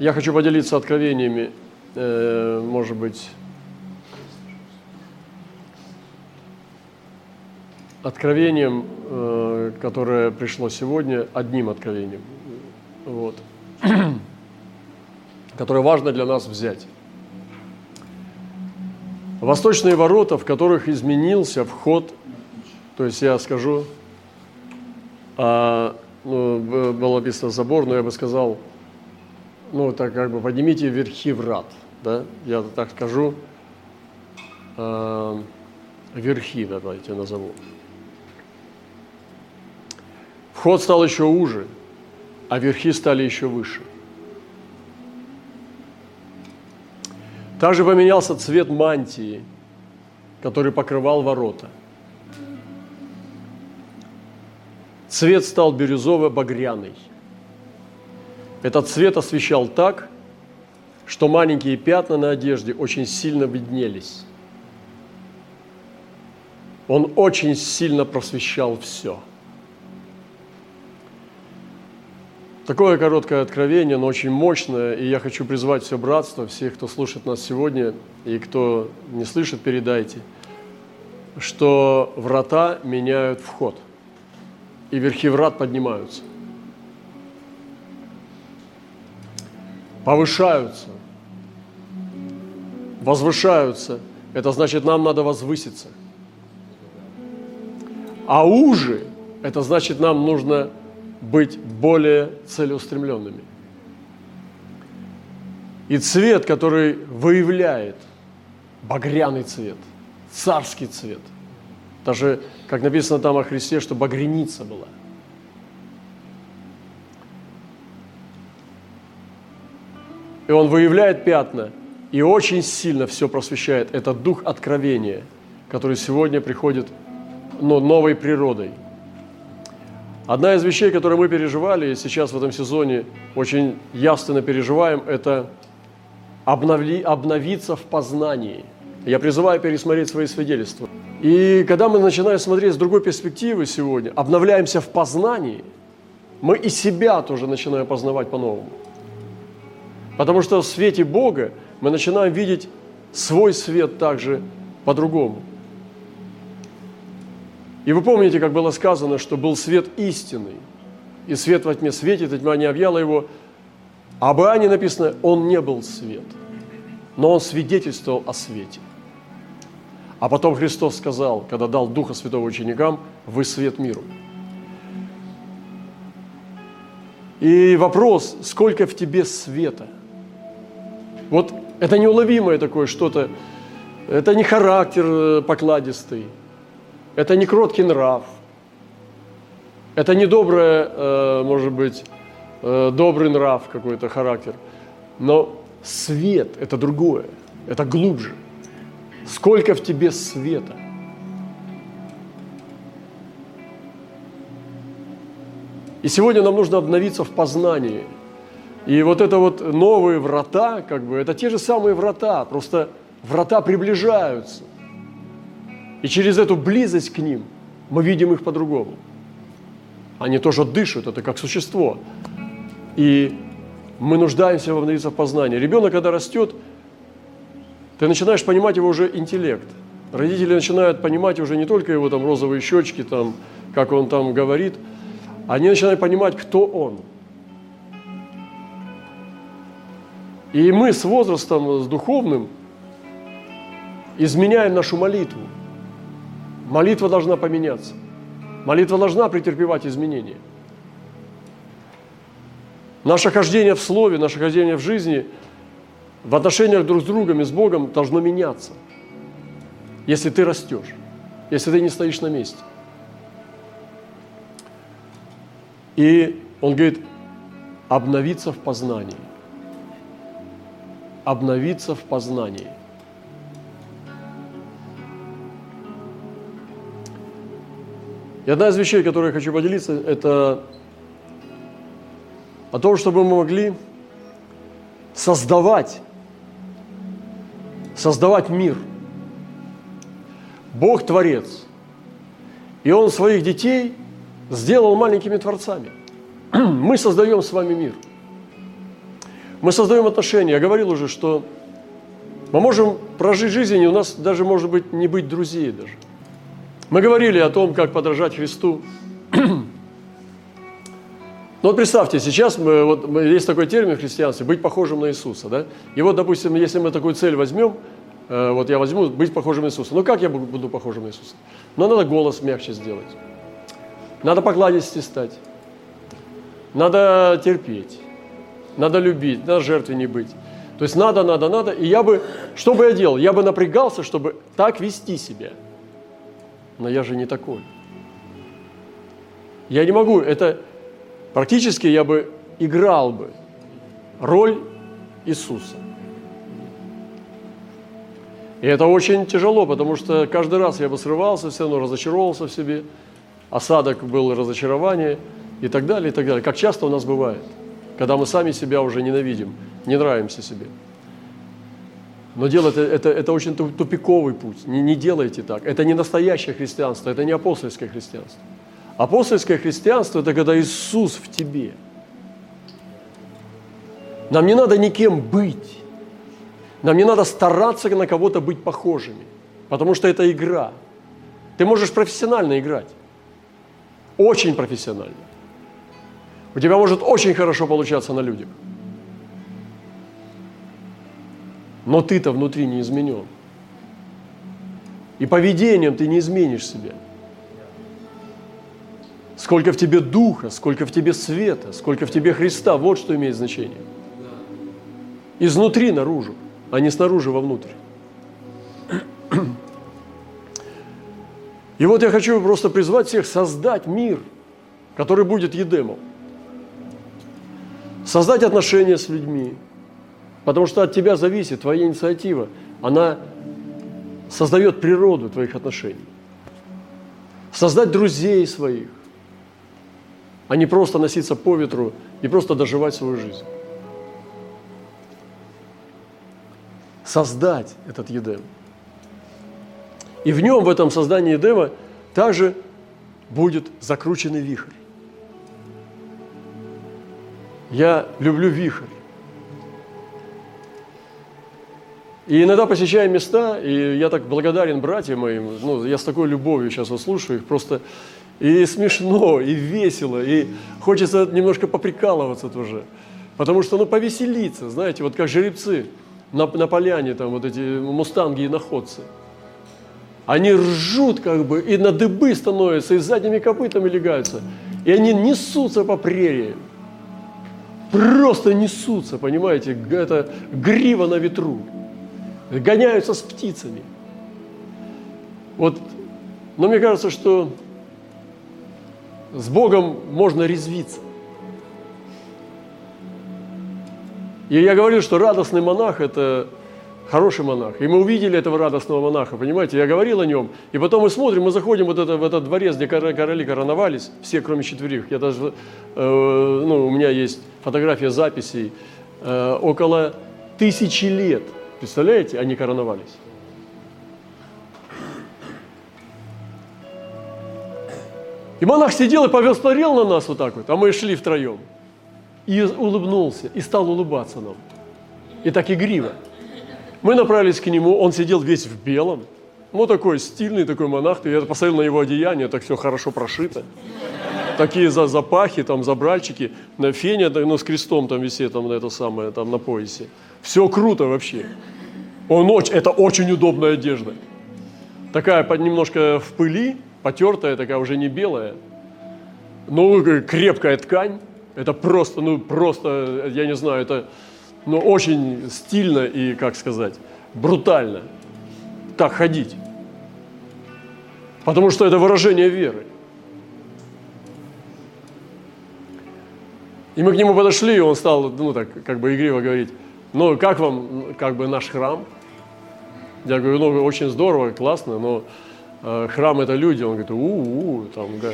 Я хочу поделиться откровениями, э, может быть, откровением, э, которое пришло сегодня, одним откровением, вот, которое важно для нас взять. Восточные ворота, в которых изменился вход, то есть я скажу, а, ну, было написано забор, но я бы сказал, ну, так как бы поднимите верхи врат, да, я так скажу, э, верхи давайте назову. Вход стал еще уже, а верхи стали еще выше. Также поменялся цвет мантии, который покрывал ворота. Цвет стал бирюзово-багряный. Этот цвет освещал так, что маленькие пятна на одежде очень сильно виднелись. Он очень сильно просвещал все – Такое короткое откровение, но очень мощное, и я хочу призвать все братство, всех, кто слушает нас сегодня, и кто не слышит, передайте, что врата меняют вход, и верхи врат поднимаются, повышаются, возвышаются. Это значит, нам надо возвыситься. А уже, это значит, нам нужно быть более целеустремленными. И цвет, который выявляет багряный цвет, царский цвет. Даже, как написано там о Христе, что багреница была. И он выявляет пятна и очень сильно все просвещает. Это дух откровения, который сегодня приходит но новой природой – Одна из вещей, которые мы переживали и сейчас в этом сезоне очень явственно переживаем, это обновли, обновиться в познании. Я призываю пересмотреть свои свидетельства. И когда мы начинаем смотреть с другой перспективы сегодня, обновляемся в познании, мы и себя тоже начинаем познавать по-новому. Потому что в свете Бога мы начинаем видеть свой свет также по-другому – и вы помните, как было сказано, что был свет истинный, и свет во тьме светит, и тьма не объяла его. А об Иоанне написано, он не был свет, но он свидетельствовал о свете. А потом Христос сказал, когда дал Духа Святого ученикам, вы свет миру. И вопрос, сколько в тебе света? Вот это неуловимое такое что-то, это не характер э, покладистый, это не кроткий нрав, это не доброе, э, может быть, э, добрый нрав какой-то характер, но свет – это другое, это глубже. Сколько в тебе света? И сегодня нам нужно обновиться в познании. И вот это вот новые врата, как бы, это те же самые врата, просто врата приближаются. И через эту близость к ним мы видим их по-другому. Они тоже дышат, это как существо. И мы нуждаемся в обновиться в познании. Ребенок, когда растет, ты начинаешь понимать его уже интеллект. Родители начинают понимать уже не только его там розовые щечки, там, как он там говорит, они начинают понимать, кто он. И мы с возрастом, с духовным, изменяем нашу молитву. Молитва должна поменяться. Молитва должна претерпевать изменения. Наше хождение в Слове, наше хождение в жизни, в отношениях друг с другом и с Богом должно меняться, если ты растешь, если ты не стоишь на месте. И он говорит, обновиться в познании. Обновиться в познании – И одна из вещей, которые я хочу поделиться, это о том, чтобы мы могли создавать, создавать мир. Бог Творец. И Он своих детей сделал маленькими творцами. Мы создаем с вами мир. Мы создаем отношения. Я говорил уже, что мы можем прожить жизнь, и у нас даже, может быть, не быть друзей даже. Мы говорили о том, как подражать Христу. Ну вот представьте, сейчас мы, вот, есть такой термин в христианстве – быть похожим на Иисуса. Да? И вот, допустим, если мы такую цель возьмем, э, вот я возьму быть похожим на Иисуса. Ну как я буду похожим на Иисуса? Ну надо голос мягче сделать. Надо покладистее стать. Надо терпеть. Надо любить, надо жертве не быть. То есть надо, надо, надо. И я бы, что бы я делал? Я бы напрягался, чтобы так вести себя. Но я же не такой. Я не могу. Это практически я бы играл бы роль Иисуса. И это очень тяжело, потому что каждый раз я бы срывался, все равно разочаровался в себе. Осадок был разочарование и так далее, и так далее. Как часто у нас бывает – когда мы сами себя уже ненавидим, не нравимся себе. Но дело это, это, это очень тупиковый путь. Не, не делайте так. Это не настоящее христианство, это не апостольское христианство. Апостольское христианство – это когда Иисус в тебе. Нам не надо никем быть. Нам не надо стараться на кого-то быть похожими, потому что это игра. Ты можешь профессионально играть, очень профессионально. У тебя может очень хорошо получаться на людях. Но ты-то внутри не изменен. И поведением ты не изменишь себя. Сколько в тебе духа, сколько в тебе света, сколько в тебе Христа, вот что имеет значение. Изнутри наружу, а не снаружи вовнутрь. И вот я хочу просто призвать всех создать мир, который будет Едемом создать отношения с людьми, потому что от тебя зависит твоя инициатива. Она создает природу твоих отношений. Создать друзей своих, а не просто носиться по ветру и просто доживать свою жизнь. Создать этот Едем. И в нем, в этом создании Едема, также будет закрученный вихрь. Я люблю вихрь. И иногда посещаю места, и я так благодарен братьям моим, ну, я с такой любовью сейчас вот слушаю их, просто и смешно, и весело, и хочется немножко поприкалываться тоже. Потому что, ну, повеселиться, знаете, вот как жеребцы на, на поляне, там вот эти мустанги и находцы. Они ржут как бы, и на дыбы становятся, и задними копытами легаются. И они несутся по прериям просто несутся, понимаете, это грива на ветру, гоняются с птицами. Вот, но мне кажется, что с Богом можно резвиться. И я говорил, что радостный монах – это хороший монах. И мы увидели этого радостного монаха, понимаете, я говорил о нем. И потом мы смотрим, мы заходим вот это, в этот дворец, где короли короновались, все, кроме четверых. Я даже, э, ну, у меня есть фотография записей, э, около тысячи лет, представляете, они короновались. И монах сидел и посмотрел на нас вот так вот, а мы шли втроем. И улыбнулся, и стал улыбаться нам. И так игриво. Мы направились к нему, он сидел весь в белом. Ну, такой стильный такой монах. Я посмотрел на его одеяние, так все хорошо прошито. Такие за запахи, там, забральчики. На фене, ну, с крестом там висит, там, на это самое, там, на поясе. Все круто вообще. Он очень, это очень удобная одежда. Такая немножко в пыли, потертая, такая уже не белая. Ну, крепкая ткань. Это просто, ну, просто, я не знаю, это но очень стильно и, как сказать, брутально так ходить. Потому что это выражение веры. И мы к нему подошли, и он стал, ну так, как бы игриво говорить, ну как вам, как бы наш храм? Я говорю, ну очень здорово, классно, но храм это люди. Он говорит, у-у, там, да,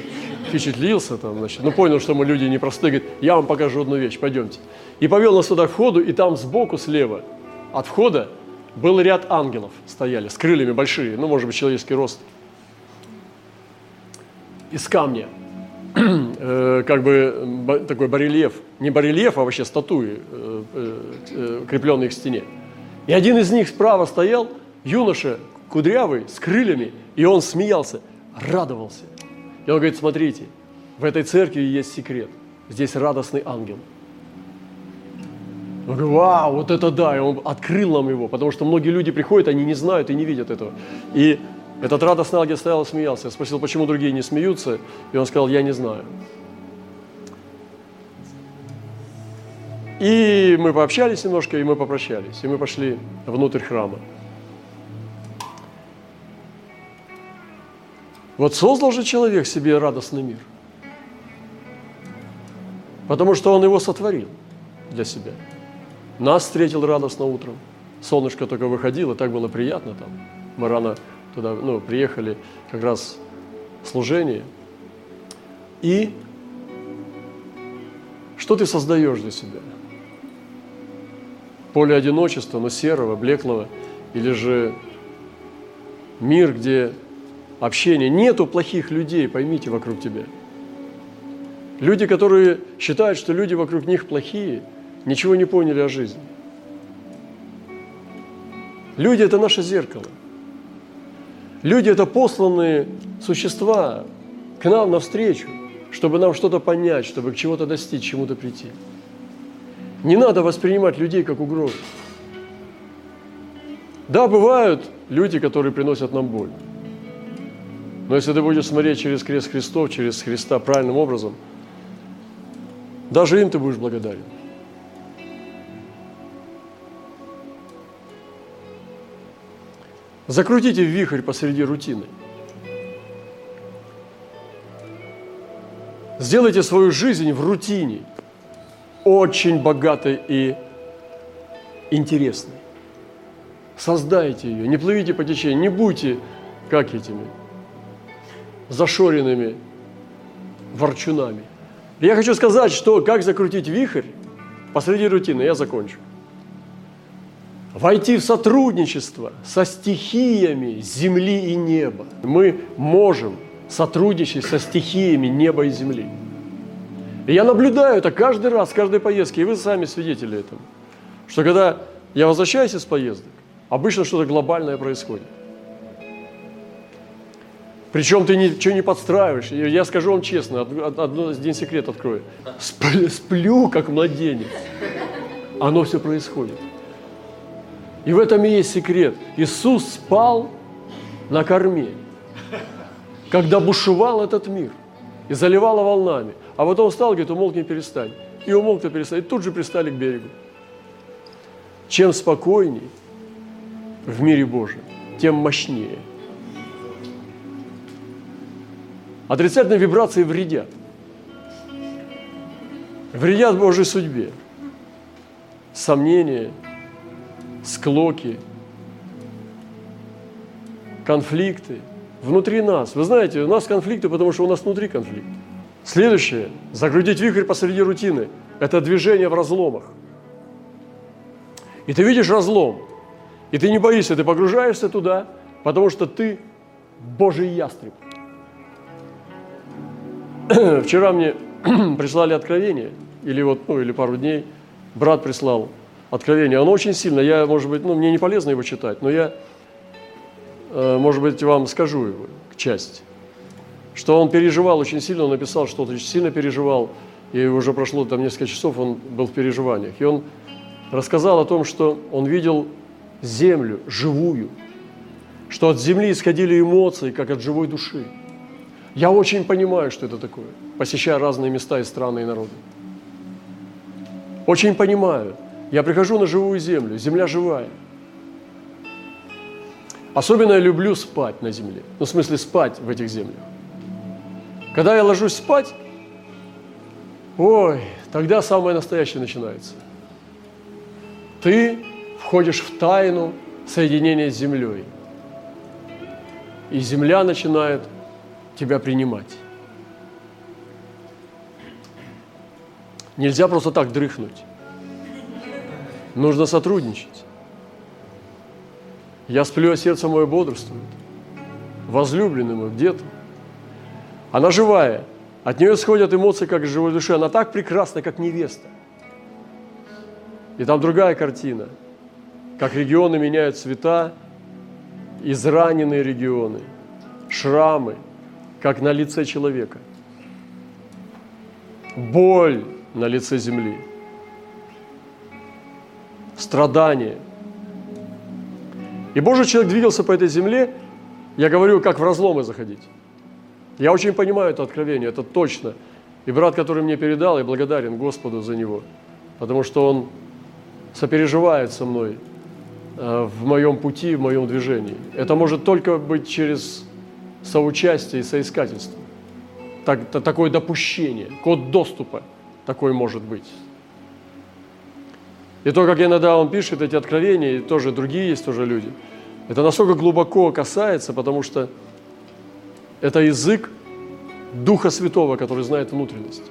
впечатлился, там, значит, ну понял, что мы люди непростые, говорит, я вам покажу одну вещь, пойдемте. И повел нас туда к входу, и там сбоку, слева от входа был ряд ангелов стояли, с крыльями большие, ну, может быть, человеческий рост. Из камня. э, как бы такой барельеф, не барельеф, а вообще статуи, крепленные к стене. И один из них справа стоял, юноша кудрявый, с крыльями, и он смеялся, радовался. И он говорит, смотрите, в этой церкви есть секрет. Здесь радостный ангел. Он говорит, вау, вот это да, и он открыл нам его, потому что многие люди приходят, они не знают и не видят этого. И этот радостный ангел стоял и смеялся. Я спросил, почему другие не смеются, и он сказал, я не знаю. И мы пообщались немножко, и мы попрощались, и мы пошли внутрь храма. Вот создал же человек себе радостный мир. Потому что он его сотворил для себя. Нас встретил радостно утром. Солнышко только выходило, так было приятно там. Мы рано туда ну, приехали, как раз служение. И что ты создаешь для себя? Поле одиночества, но серого, блеклого, или же мир, где общение. Нету плохих людей, поймите, вокруг тебя. Люди, которые считают, что люди вокруг них плохие, ничего не поняли о жизни. Люди – это наше зеркало. Люди – это посланные существа к нам навстречу, чтобы нам что-то понять, чтобы к чему-то достичь, чему-то прийти. Не надо воспринимать людей как угрозу. Да, бывают люди, которые приносят нам боль. Но если ты будешь смотреть через крест Христов, через Христа правильным образом, даже им ты будешь благодарен. Закрутите вихрь посреди рутины. Сделайте свою жизнь в рутине очень богатой и интересной. Создайте ее, не плывите по течению, не будьте как этими – зашоренными ворчунами. Я хочу сказать, что как закрутить вихрь посреди рутины, я закончу. Войти в сотрудничество со стихиями земли и неба. Мы можем сотрудничать со стихиями неба и земли. И я наблюдаю это каждый раз, в каждой поездке, и вы сами свидетели этому. Что когда я возвращаюсь из поездок, обычно что-то глобальное происходит. Причем ты ничего не подстраиваешь. Я скажу вам честно, один секрет открою. Сплю, сплю как младенец. Оно все происходит. И в этом и есть секрет. Иисус спал на корме, когда бушевал этот мир и заливало волнами. А потом встал, говорит, умолкни, перестань. И умолк, перестань. И тут же пристали к берегу. Чем спокойней в мире Божьем, тем мощнее – Отрицательные вибрации вредят. Вредят Божьей судьбе. Сомнения, склоки, конфликты внутри нас. Вы знаете, у нас конфликты, потому что у нас внутри конфликт. Следующее. Загрузить вихрь посреди рутины. Это движение в разломах. И ты видишь разлом. И ты не боишься, ты погружаешься туда, потому что ты Божий ястреб – вчера мне прислали откровение, или вот, ну, или пару дней, брат прислал откровение. Оно очень сильно, я, может быть, ну, мне не полезно его читать, но я, э, может быть, вам скажу его часть. Что он переживал очень сильно, он написал, что он очень сильно переживал, и уже прошло там несколько часов, он был в переживаниях. И он рассказал о том, что он видел землю живую, что от земли исходили эмоции, как от живой души. Я очень понимаю, что это такое, посещая разные места и страны и народы. Очень понимаю. Я прихожу на живую землю, земля живая. Особенно я люблю спать на земле. Ну, в смысле, спать в этих землях. Когда я ложусь спать, ой, тогда самое настоящее начинается. Ты входишь в тайну соединения с землей. И земля начинает тебя принимать. Нельзя просто так дрыхнуть. Нужно сотрудничать. Я сплю, а сердце мое бодрствует. Возлюбленный мой где-то. Она живая. От нее исходят эмоции, как из живой души. Она так прекрасна, как невеста. И там другая картина, как регионы меняют цвета, израненные регионы, шрамы, как на лице человека. Боль на лице земли. Страдания. И Божий человек двигался по этой земле, я говорю, как в разломы заходить. Я очень понимаю это откровение, это точно. И брат, который мне передал, я благодарен Господу за него, потому что он сопереживает со мной э, в моем пути, в моем движении. Это может только быть через соучастие и соискательство. Так, такое допущение, код доступа такой может быть. И то, как иногда он пишет эти откровения, и тоже другие есть тоже люди, это настолько глубоко касается, потому что это язык Духа Святого, который знает внутренность.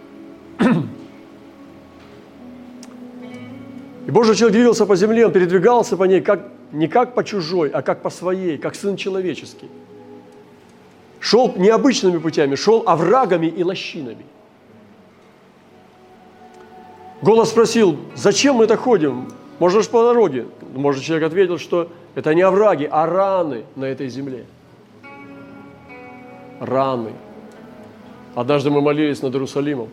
И Божий человек двигался по земле, он передвигался по ней как, не как по чужой, а как по своей, как сын человеческий. Шел необычными путями, шел оврагами и лощинами. Голос спросил, зачем мы так ходим? Может, по дороге? Может, человек ответил, что это не овраги, а раны на этой земле. Раны. Однажды мы молились над Иерусалимом.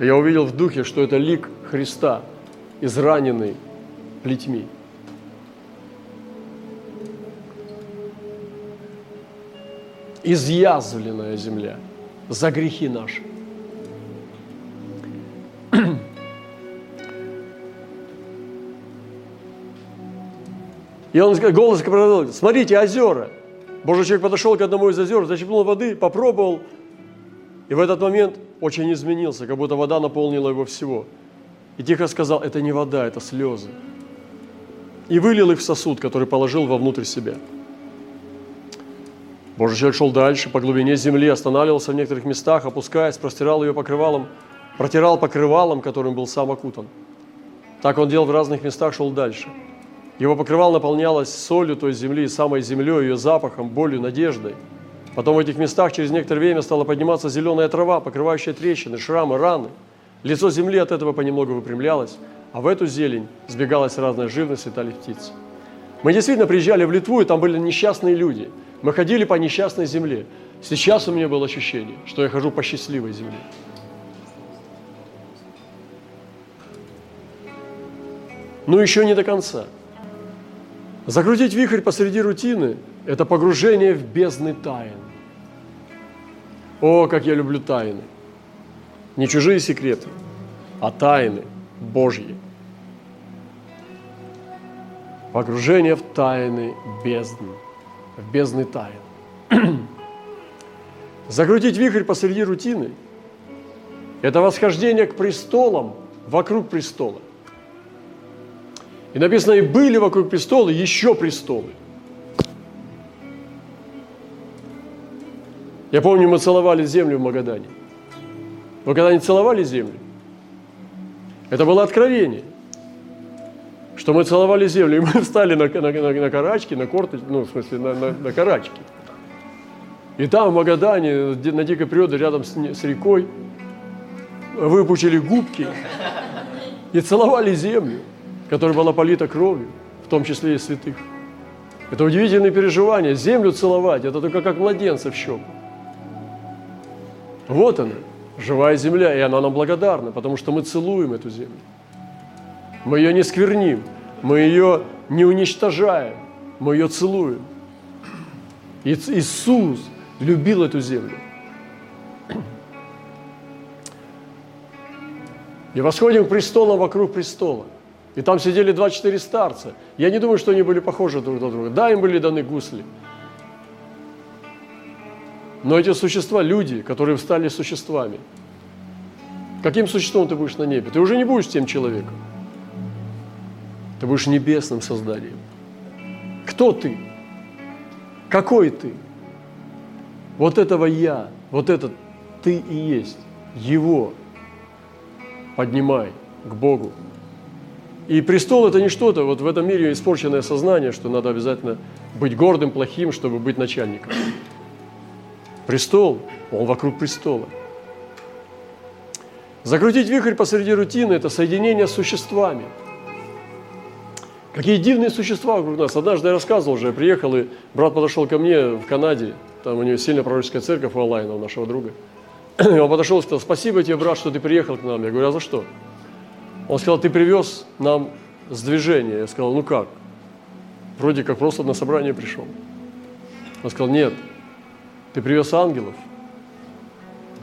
Я увидел в духе, что это лик Христа – израненный плетьми. Изъязвленная земля за грехи наши. И он голос продолжил, смотрите, озера. Божий человек подошел к одному из озер, зачерпнул воды, попробовал, и в этот момент очень изменился, как будто вода наполнила его всего – и тихо сказал, это не вода, это слезы. И вылил их в сосуд, который положил вовнутрь себя. Божий человек шел дальше по глубине земли, останавливался в некоторых местах, опускаясь, простирал ее покрывалом, протирал покрывалом, которым был сам окутан. Так он делал в разных местах, шел дальше. Его покрывало наполнялось солью той земли, самой землей, ее запахом, болью, надеждой. Потом в этих местах через некоторое время стала подниматься зеленая трава, покрывающая трещины, шрамы, раны – Лицо земли от этого понемногу выпрямлялось, а в эту зелень сбегалась разная живность, летали птицы. Мы действительно приезжали в Литву, и там были несчастные люди. Мы ходили по несчастной земле. Сейчас у меня было ощущение, что я хожу по счастливой земле. Но еще не до конца. Закрутить вихрь посреди рутины – это погружение в бездны тайн. О, как я люблю тайны – не чужие секреты, а тайны Божьи. Погружение в тайны бездны, в бездны тайн. Закрутить вихрь посреди рутины – это восхождение к престолам вокруг престола. И написано, и были вокруг престола еще престолы. Я помню, мы целовали землю в Магадане. Вы когда-нибудь целовали землю? Это было откровение, что мы целовали землю, и мы встали на, на, на, на карачки, на корточки, ну, в смысле, на, на, на карачки. И там, в Магадане, на дикой природе, рядом с, с рекой, выпучили губки и целовали землю, которая была полита кровью, в том числе и святых. Это удивительное переживание. Землю целовать, это только как младенца в щеку. Вот она живая земля, и она нам благодарна, потому что мы целуем эту землю. Мы ее не скверним, мы ее не уничтожаем, мы ее целуем. И Иисус любил эту землю. И восходим к престолам вокруг престола. И там сидели 24 старца. Я не думаю, что они были похожи друг на друга. Да, им были даны гусли. Но эти существа – люди, которые стали существами. Каким существом ты будешь на небе? Ты уже не будешь тем человеком. Ты будешь небесным созданием. Кто ты? Какой ты? Вот этого я, вот этот ты и есть. Его поднимай к Богу. И престол – это не что-то, вот в этом мире испорченное сознание, что надо обязательно быть гордым, плохим, чтобы быть начальником. Престол, он вокруг престола. Закрутить вихрь посреди рутины – это соединение с существами. Какие дивные существа вокруг нас. Однажды я рассказывал уже, я приехал, и брат подошел ко мне в Канаде, там у него сильная пророческая церковь у Алайна, у нашего друга. Он подошел и сказал, спасибо тебе, брат, что ты приехал к нам. Я говорю, а за что? Он сказал, ты привез нам сдвижение. Я сказал, ну как? Вроде как просто на собрание пришел. Он сказал, нет, ты привез ангелов,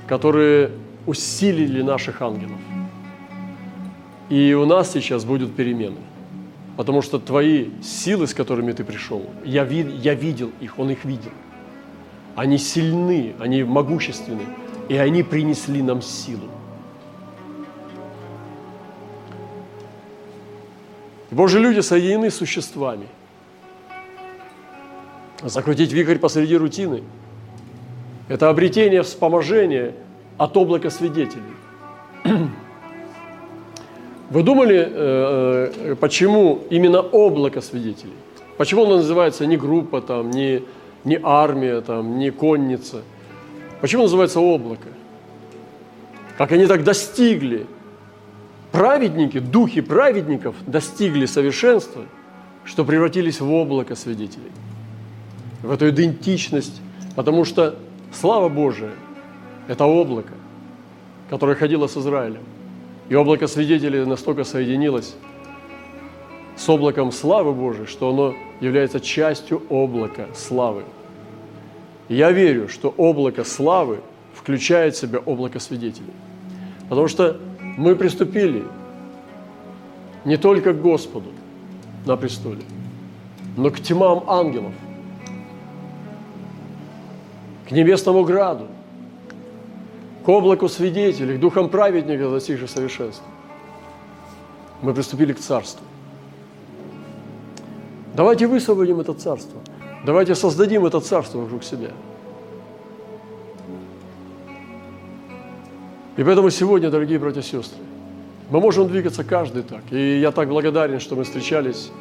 которые усилили наших ангелов. И у нас сейчас будут перемены. Потому что твои силы, с которыми ты пришел, я, вид, я видел их, он их видел. Они сильны, они могущественны, и они принесли нам силу. Божьи люди соединены с существами. Закрутить вихрь посреди рутины – это обретение вспоможения от облака свидетелей. Вы думали, э, э, почему именно облако свидетелей? Почему оно называется не группа, там, не, не армия, там, не конница? Почему называется облако? Как они так достигли? Праведники, духи праведников достигли совершенства, что превратились в облако свидетелей, в эту идентичность, потому что слава Божия – это облако, которое ходило с Израилем. И облако свидетелей настолько соединилось с облаком славы Божией, что оно является частью облака славы. Я верю, что облако славы включает в себя облако свидетелей. Потому что мы приступили не только к Господу на престоле, но к тьмам ангелов, к небесному граду, к облаку свидетелей, к духам праведников, достигших совершенства. Мы приступили к царству. Давайте высвободим это царство. Давайте создадим это царство вокруг себя. И поэтому сегодня, дорогие братья и сестры, мы можем двигаться каждый так. И я так благодарен, что мы встречались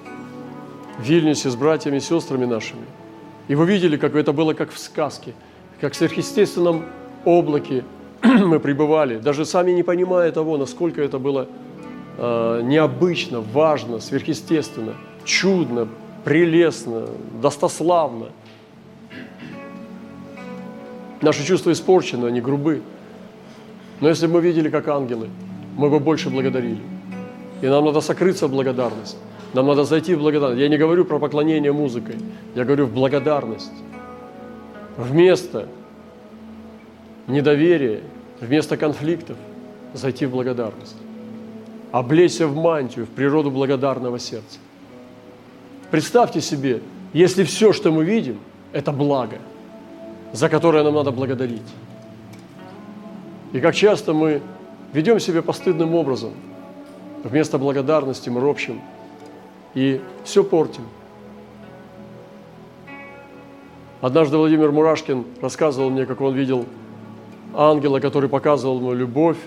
в Вильнюсе с братьями и сестрами нашими. И вы видели, как это было как в сказке, как в сверхъестественном облаке мы пребывали, даже сами не понимая того, насколько это было э, необычно, важно, сверхъестественно, чудно, прелестно, достославно. Наши чувства испорчены, они грубы. Но если бы мы видели, как ангелы, мы бы больше благодарили. И нам надо сокрыться в благодарность. Нам надо зайти в благодарность. Я не говорю про поклонение музыкой, я говорю в благодарность. Вместо недоверия вместо конфликтов зайти в благодарность. Облечься в мантию, в природу благодарного сердца. Представьте себе, если все, что мы видим, это благо, за которое нам надо благодарить. И как часто мы ведем себя постыдным образом, вместо благодарности мы ропщим и все портим. Однажды Владимир Мурашкин рассказывал мне, как он видел ангела, который показывал ему любовь,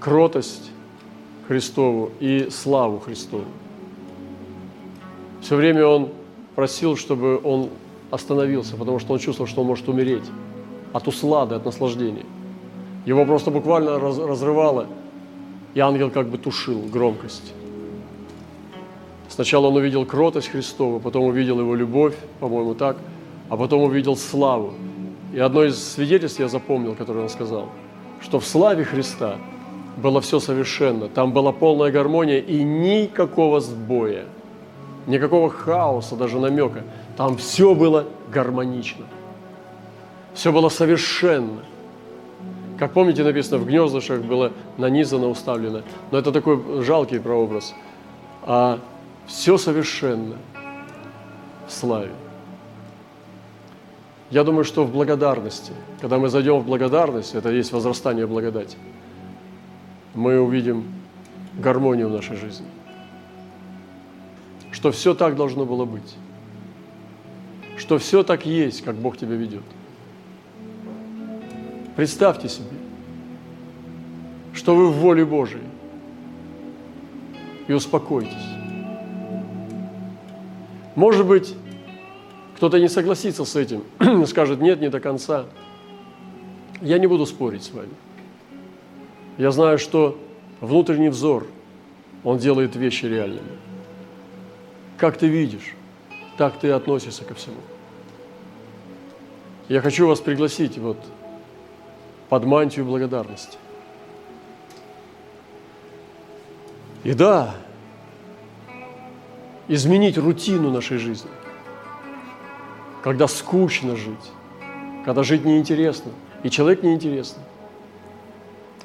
кротость Христову и славу Христову. Все время он просил, чтобы он остановился, потому что он чувствовал, что он может умереть от услады, от наслаждения. Его просто буквально раз, разрывало, и ангел как бы тушил громкость. Сначала он увидел кротость Христову, потом увидел его любовь, по-моему, так, а потом увидел славу. И одно из свидетельств я запомнил, которое он сказал, что в славе Христа было все совершенно, там была полная гармония и никакого сбоя, никакого хаоса, даже намека. Там все было гармонично, все было совершенно. Как помните, написано, в гнездышах было нанизано, уставлено. Но это такой жалкий прообраз. А все совершенно в славе. Я думаю, что в благодарности, когда мы зайдем в благодарность, это есть возрастание благодати, мы увидим гармонию в нашей жизни. Что все так должно было быть. Что все так есть, как Бог тебя ведет. Представьте себе, что вы в воле Божией. И успокойтесь. Может быть, кто-то не согласится с этим, скажет, нет, не до конца. Я не буду спорить с вами. Я знаю, что внутренний взор, он делает вещи реальными. Как ты видишь, так ты относишься ко всему. Я хочу вас пригласить вот под мантию благодарности. И да, изменить рутину нашей жизни, когда скучно жить, когда жить неинтересно, и человек неинтересный.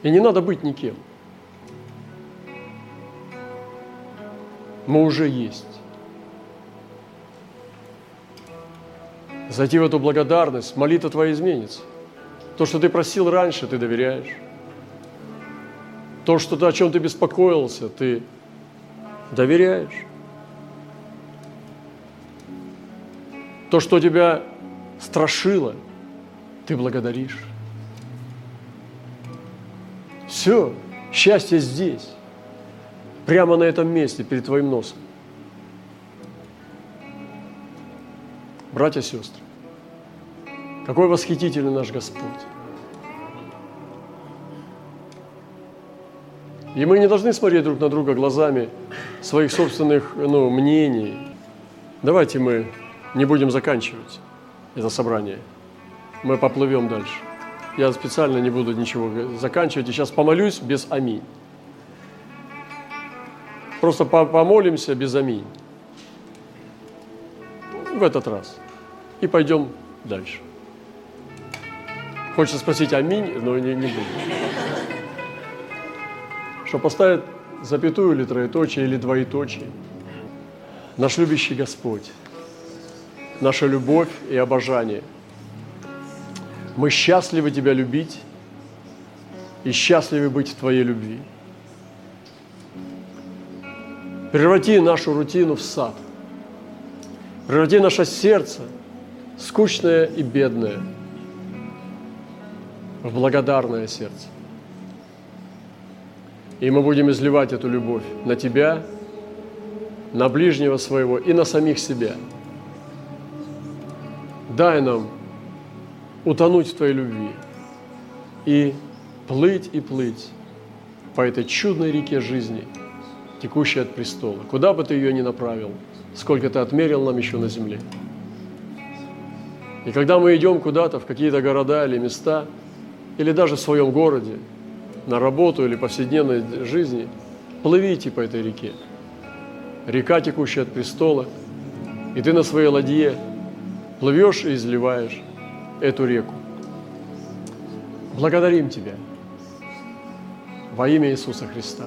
И не надо быть никем. Мы уже есть. Зайти в эту благодарность, молитва твоя изменится. То, что ты просил раньше, ты доверяешь. То, что ты, о чем ты беспокоился, ты доверяешь. То, что тебя страшило, ты благодаришь. Все, счастье здесь, прямо на этом месте, перед твоим носом. Братья и сестры, какой восхитительный наш Господь. И мы не должны смотреть друг на друга глазами своих собственных ну, мнений. Давайте мы не будем заканчивать это собрание. Мы поплывем дальше. Я специально не буду ничего заканчивать. И сейчас помолюсь без аминь. Просто помолимся без аминь. В этот раз. И пойдем дальше. Хочется спросить аминь, но не, не буду что поставит запятую или троеточие, или двоеточие. Наш любящий Господь, наша любовь и обожание. Мы счастливы Тебя любить и счастливы быть в Твоей любви. Преврати нашу рутину в сад. Преврати наше сердце, скучное и бедное, в благодарное сердце. И мы будем изливать эту любовь на Тебя, на ближнего своего и на самих себя. Дай нам утонуть в Твоей любви и плыть и плыть по этой чудной реке жизни, текущей от престола. Куда бы Ты ее ни направил, сколько Ты отмерил нам еще на земле. И когда мы идем куда-то, в какие-то города или места, или даже в своем городе, на работу или повседневной жизни, плывите по этой реке. Река, текущая от престола, и ты на своей ладье плывешь и изливаешь эту реку. Благодарим Тебя во имя Иисуса Христа.